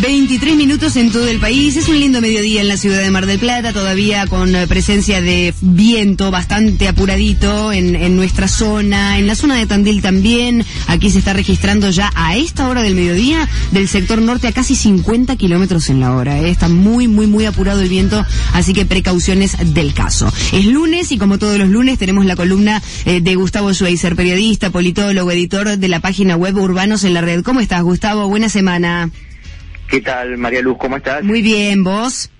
23 minutos en todo el país. Es un lindo mediodía en la ciudad de Mar del Plata, todavía con eh, presencia de viento bastante apuradito en, en, nuestra zona, en la zona de Tandil también. Aquí se está registrando ya a esta hora del mediodía del sector norte a casi 50 kilómetros en la hora. ¿eh? Está muy, muy, muy apurado el viento, así que precauciones del caso. Es lunes y como todos los lunes tenemos la columna eh, de Gustavo Schweizer, periodista, politólogo, editor de la página web Urbanos en la Red. ¿Cómo estás, Gustavo? Buena semana. ¿Qué tal, María Luz? ¿Cómo estás? Muy bien, ¿vos?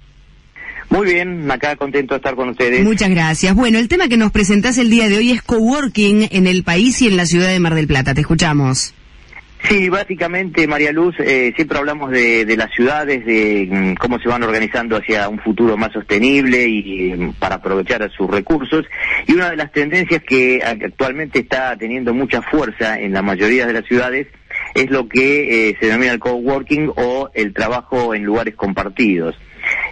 Muy bien, acá contento de estar con ustedes. Muchas gracias. Bueno, el tema que nos presentás el día de hoy es coworking en el país y en la ciudad de Mar del Plata. Te escuchamos. Sí, básicamente, María Luz, eh, siempre hablamos de, de, las ciudades, de mm, cómo se van organizando hacia un futuro más sostenible y mm, para aprovechar sus recursos. Y una de las tendencias que actualmente está teniendo mucha fuerza en la mayoría de las ciudades es lo que eh, se denomina el coworking o el trabajo en lugares compartidos.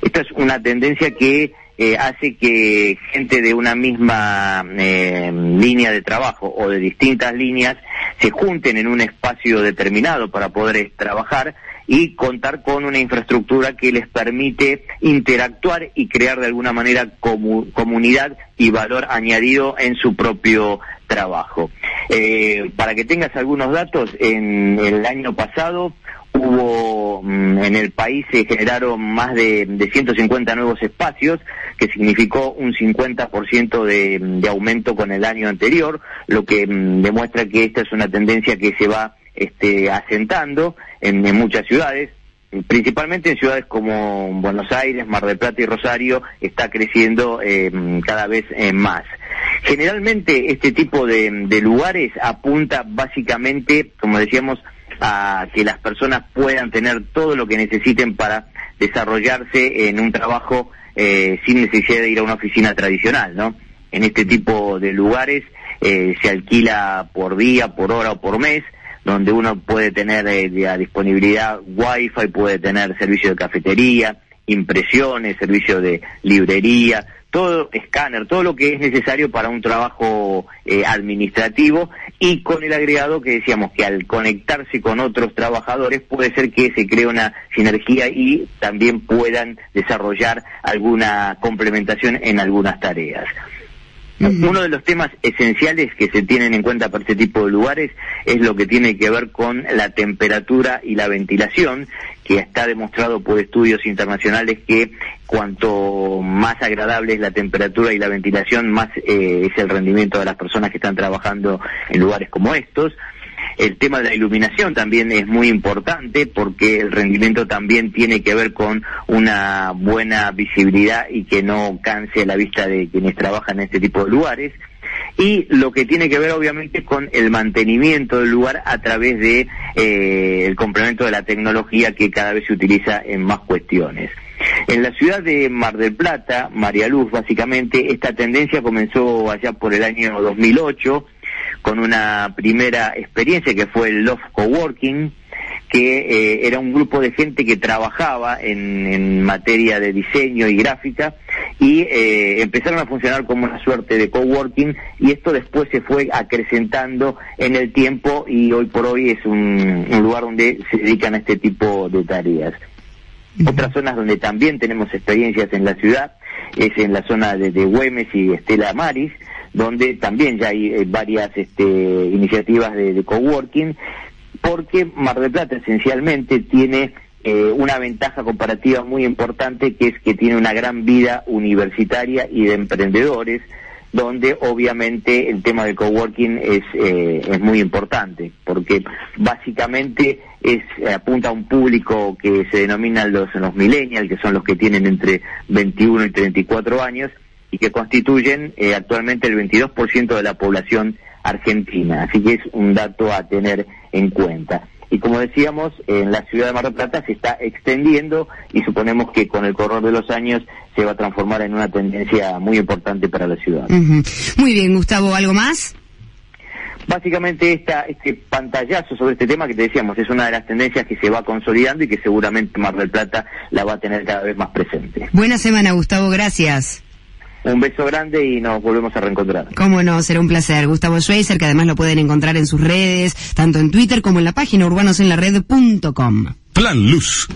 Esta es una tendencia que eh, hace que gente de una misma eh, línea de trabajo o de distintas líneas se junten en un espacio determinado para poder trabajar y contar con una infraestructura que les permite interactuar y crear de alguna manera comunidad y valor añadido en su propio trabajo. Eh, para que tengas algunos datos, en el año pasado hubo mm, en el país se generaron más de, de 150 nuevos espacios, que significó un 50% de, de aumento con el año anterior, lo que mm, demuestra que esta es una tendencia que se va este, asentando en, muchas ciudades principalmente en ciudades como Buenos Aires, Mar del Plata y Rosario, está creciendo eh, cada vez eh, más. Generalmente este tipo de, de, lugares apunta básicamente, como decíamos, a que las personas puedan tener todo lo que necesiten para desarrollarse en un trabajo eh, sin necesidad de ir a una oficina tradicional, ¿no? En este tipo de lugares eh, se alquila por día, por hora o por mes, donde uno puede tener eh, a disponibilidad wifi, puede tener servicio de cafetería, impresiones, servicio de librería, todo escáner, todo lo que es necesario para un trabajo eh, administrativo y con el agregado que decíamos que al conectarse con otros trabajadores puede ser que se cree una sinergia y también puedan desarrollar alguna complementación en algunas tareas. Uno de los temas esenciales que se tienen en cuenta para este tipo de lugares es lo que tiene que ver con la temperatura y la ventilación, que está demostrado por estudios internacionales que cuanto más agradable es la temperatura y la ventilación, más eh, es el rendimiento de las personas que están trabajando en lugares como estos. El tema de la iluminación también es muy importante porque el rendimiento también tiene que ver con una buena visibilidad y que no canse la vista de quienes trabajan en este tipo de lugares y lo que tiene que ver obviamente con el mantenimiento del lugar a través de eh, el complemento de la tecnología que cada vez se utiliza en más cuestiones. En la ciudad de Mar del Plata, María Luz, básicamente, esta tendencia comenzó allá por el año 2008 con una primera experiencia que fue el Love Coworking, que eh, era un grupo de gente que trabajaba en, materia de diseño y gráfica y eh, empezaron a funcionar como una suerte de coworking y esto después se fue acrecentando en el tiempo y hoy por hoy es un lugar donde se dedican a este tipo de tareas. Otras zonas donde también tenemos experiencias en la ciudad es en la zona de, Güemes y Estela Maris, donde también ya hay eh, varias este, iniciativas de, de, coworking, porque Mar del Plata esencialmente tiene eh, una ventaja comparativa muy importante, que es que tiene una gran vida universitaria y de emprendedores, donde obviamente el tema del coworking es, eh, es muy importante, porque básicamente es apunta a un público que se denomina los, los millennials, que son los que tienen entre 21 y 34 años, y que constituyen eh, actualmente el 22% de la población argentina. Así que es un dato a tener en cuenta. Y como decíamos, en la ciudad de Mar del Plata se está extendiendo y suponemos que con el correr de los años se va a transformar en una tendencia muy importante para la ciudad. Uh -huh. Muy bien, Gustavo, ¿algo más? Básicamente esta, este pantallazo sobre este tema que te decíamos es una de las tendencias que se va consolidando y que seguramente Mar del Plata la va a tener cada vez más presente. Buena semana, Gustavo, gracias. Un beso grande y nos volvemos a reencontrar. Cómo no, será un placer. Gustavo Schweizer, que además lo pueden encontrar en sus redes, tanto en Twitter como en la página urbanosenlared.com. Plan Luz